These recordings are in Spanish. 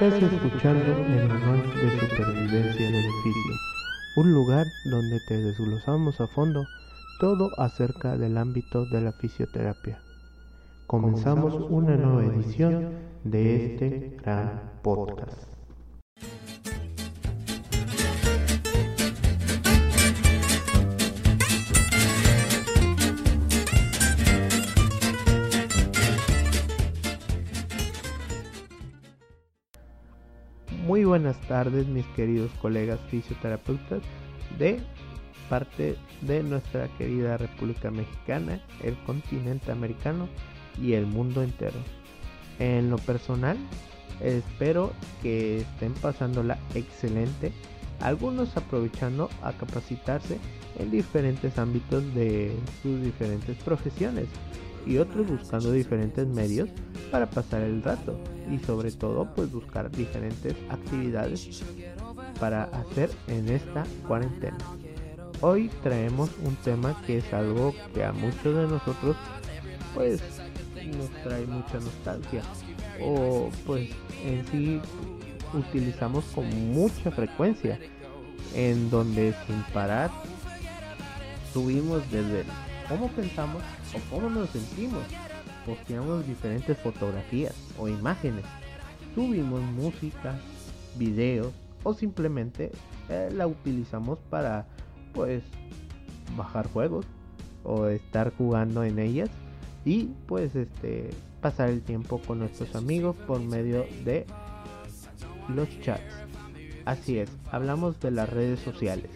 Estás escuchando el manual de supervivencia del oficio, un lugar donde te desglosamos a fondo todo acerca del ámbito de la fisioterapia. Comenzamos una nueva edición de este gran podcast. Muy buenas tardes mis queridos colegas fisioterapeutas de parte de nuestra querida República Mexicana, el continente americano y el mundo entero. En lo personal, espero que estén pasándola excelente, algunos aprovechando a capacitarse en diferentes ámbitos de sus diferentes profesiones y otros buscando diferentes medios para pasar el rato y sobre todo pues buscar diferentes actividades para hacer en esta cuarentena. Hoy traemos un tema que es algo que a muchos de nosotros pues nos trae mucha nostalgia o pues en sí utilizamos con mucha frecuencia en donde sin parar subimos desde cómo pensamos o cómo nos sentimos posteamos diferentes fotografías o imágenes, subimos música, videos o simplemente eh, la utilizamos para pues bajar juegos o estar jugando en ellas y pues este pasar el tiempo con nuestros amigos por medio de los chats. Así es, hablamos de las redes sociales.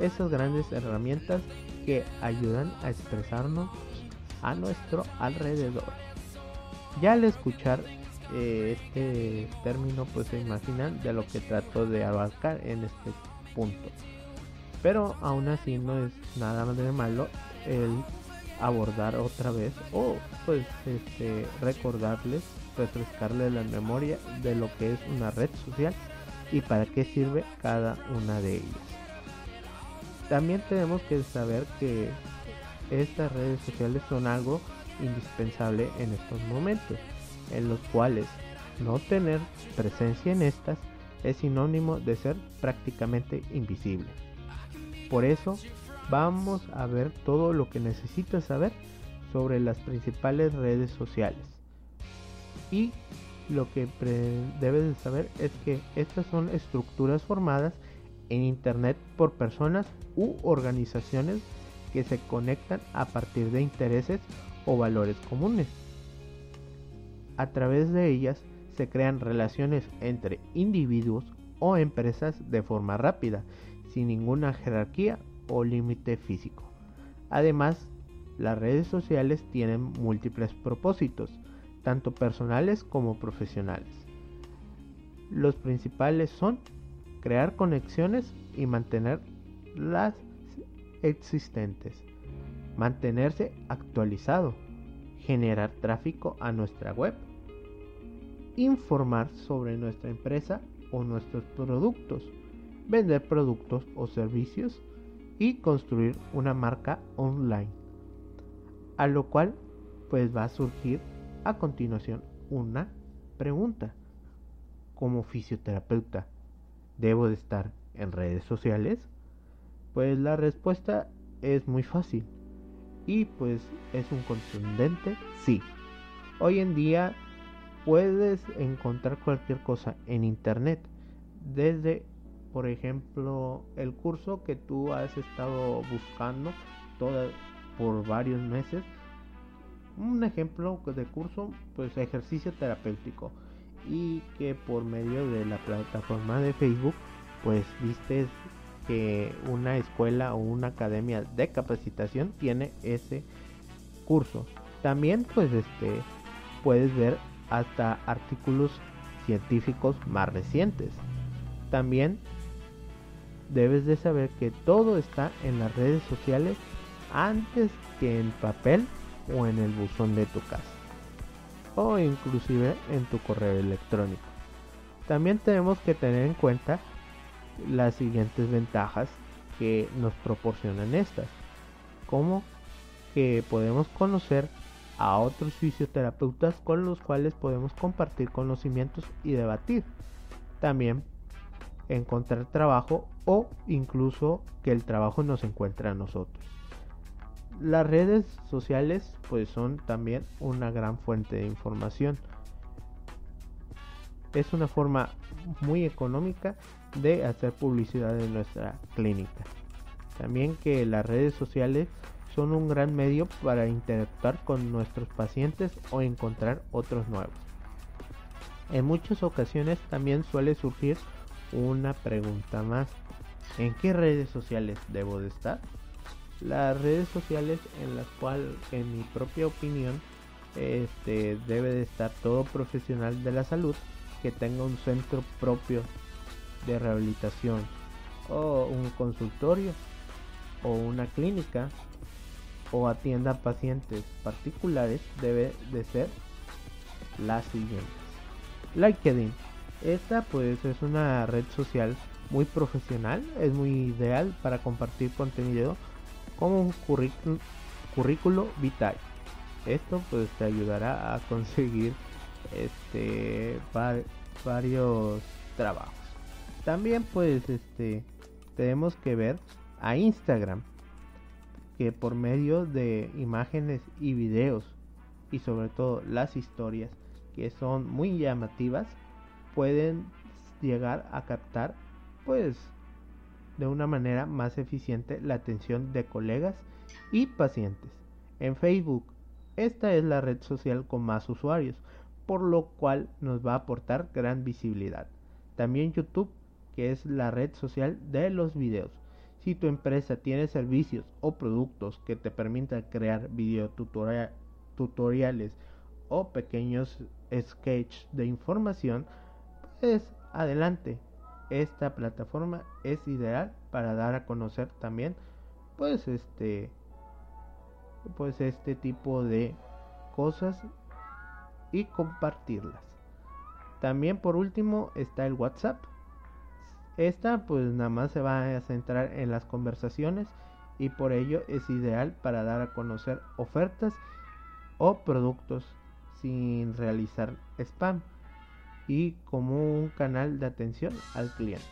Esas grandes herramientas que ayudan a expresarnos a nuestro alrededor. Ya al escuchar eh, este término pues se imaginan de lo que trato de abarcar en este punto. Pero aún así no es nada de malo el abordar otra vez o pues este, recordarles, refrescarles la memoria de lo que es una red social y para qué sirve cada una de ellas. También tenemos que saber que estas redes sociales son algo indispensable en estos momentos, en los cuales no tener presencia en estas es sinónimo de ser prácticamente invisible. Por eso vamos a ver todo lo que necesitas saber sobre las principales redes sociales. Y lo que debes de saber es que estas son estructuras formadas en Internet por personas u organizaciones que se conectan a partir de intereses o valores comunes. A través de ellas se crean relaciones entre individuos o empresas de forma rápida, sin ninguna jerarquía o límite físico. Además, las redes sociales tienen múltiples propósitos, tanto personales como profesionales. Los principales son crear conexiones y mantener las existentes, mantenerse actualizado, generar tráfico a nuestra web, informar sobre nuestra empresa o nuestros productos, vender productos o servicios y construir una marca online. A lo cual pues va a surgir a continuación una pregunta. Como fisioterapeuta, ¿debo de estar en redes sociales? Pues la respuesta es muy fácil y pues es un contundente sí. Hoy en día puedes encontrar cualquier cosa en internet, desde por ejemplo el curso que tú has estado buscando por varios meses. Un ejemplo de curso, pues ejercicio terapéutico y que por medio de la plataforma de Facebook, pues viste que una escuela o una academia de capacitación tiene ese curso. También pues este puedes ver hasta artículos científicos más recientes. También debes de saber que todo está en las redes sociales antes que en papel o en el buzón de tu casa o inclusive en tu correo electrónico. También tenemos que tener en cuenta las siguientes ventajas que nos proporcionan estas, como que podemos conocer a otros fisioterapeutas con los cuales podemos compartir conocimientos y debatir. También encontrar trabajo o incluso que el trabajo nos encuentre a nosotros. Las redes sociales pues son también una gran fuente de información. Es una forma muy económica de hacer publicidad en nuestra clínica. También que las redes sociales son un gran medio para interactuar con nuestros pacientes o encontrar otros nuevos. En muchas ocasiones también suele surgir una pregunta más. ¿En qué redes sociales debo de estar? Las redes sociales en las cuales, en mi propia opinión, este, debe de estar todo profesional de la salud que tenga un centro propio de rehabilitación o un consultorio o una clínica o atienda pacientes particulares debe de ser la siguiente. LinkedIn. Esta pues es una red social muy profesional, es muy ideal para compartir contenido como un currículo vitae. Esto pues te ayudará a conseguir este varios trabajos. También pues este tenemos que ver a Instagram que por medio de imágenes y videos y sobre todo las historias que son muy llamativas pueden llegar a captar pues de una manera más eficiente la atención de colegas y pacientes. En Facebook, esta es la red social con más usuarios, por lo cual nos va a aportar gran visibilidad. También YouTube, que es la red social de los videos. Si tu empresa tiene servicios o productos que te permitan crear videotutoriales o pequeños sketches de información, pues adelante. Esta plataforma es ideal para dar a conocer también pues este pues este tipo de cosas y compartirlas. También por último está el WhatsApp esta pues nada más se va a centrar en las conversaciones y por ello es ideal para dar a conocer ofertas o productos sin realizar spam y como un canal de atención al cliente.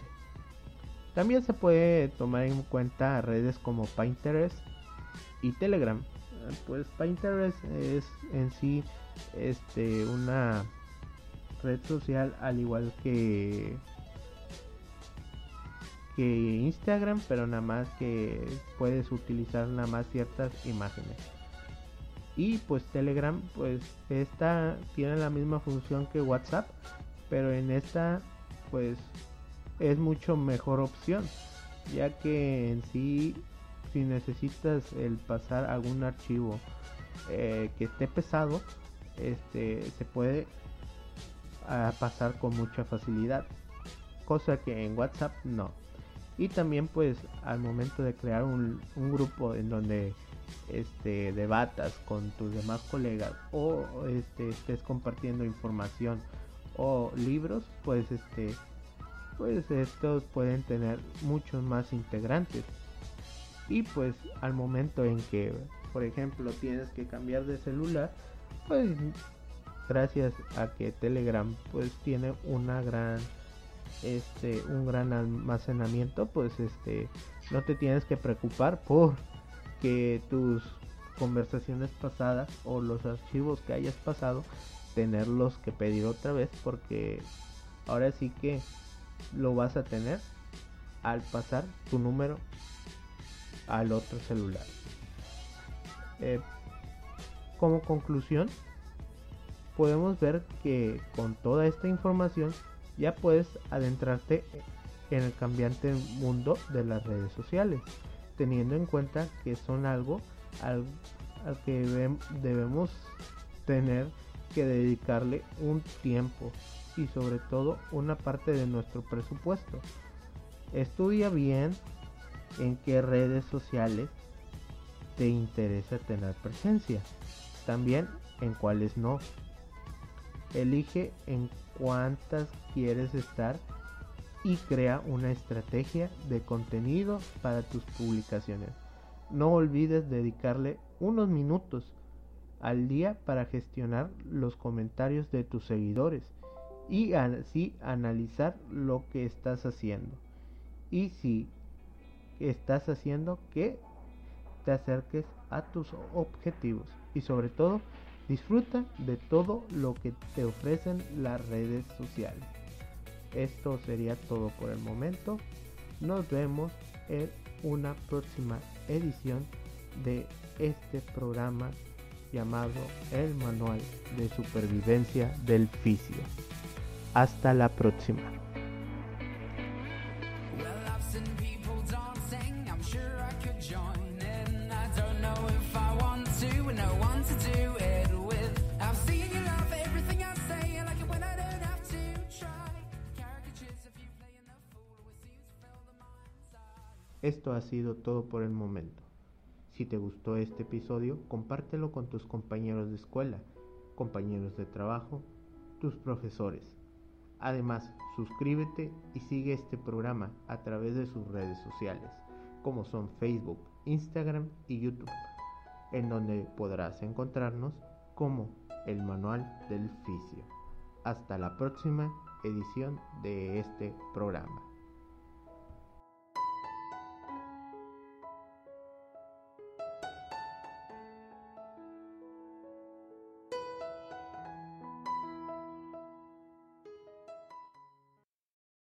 También se puede tomar en cuenta redes como Pinterest y Telegram. Pues Pinterest es en sí este una red social al igual que que Instagram, pero nada más que puedes utilizar nada más ciertas imágenes. Y pues Telegram, pues esta tiene la misma función que WhatsApp, pero en esta pues es mucho mejor opción, ya que en sí si necesitas el pasar algún archivo eh, que esté pesado, este se puede ah, pasar con mucha facilidad, cosa que en WhatsApp no. Y también pues al momento de crear un, grupo en donde este debatas con tus demás colegas o este estés compartiendo información o libros pues este pues estos pueden tener muchos más integrantes. Y pues al momento en que por ejemplo tienes que cambiar de celular pues gracias a que telegram pues tiene una gran este un gran almacenamiento pues este no te tienes que preocupar por que tus conversaciones pasadas o los archivos que hayas pasado tenerlos que pedir otra vez porque ahora sí que lo vas a tener al pasar tu número al otro celular. Eh, como conclusión podemos ver que con toda esta información ya puedes adentrarte en el cambiante mundo de las redes sociales, teniendo en cuenta que son algo al, que debemos tener que dedicarle un tiempo y sobre todo una parte de nuestro presupuesto. Estudia bien en qué redes sociales te interesa tener presencia, también en cuáles no. Elige en cuántas quieres estar y crea una estrategia de contenido para tus publicaciones. No olvides dedicarle unos minutos al día para gestionar los comentarios de tus seguidores y así analizar lo que estás haciendo. Y si estás haciendo que te acerques a tus objetivos y sobre todo disfruta de todo lo que te ofrecen las redes sociales. Esto sería todo por el momento. Nos vemos en una próxima edición de este programa llamado El Manual de Supervivencia del Fisio. Hasta la próxima. Esto ha sido todo por el momento. Si te gustó este episodio, compártelo con tus compañeros de escuela, compañeros de trabajo, tus profesores. Además, suscríbete y sigue este programa a través de sus redes sociales, como son Facebook, Instagram y YouTube, en donde podrás encontrarnos como el Manual del Fisio. Hasta la próxima edición de este programa.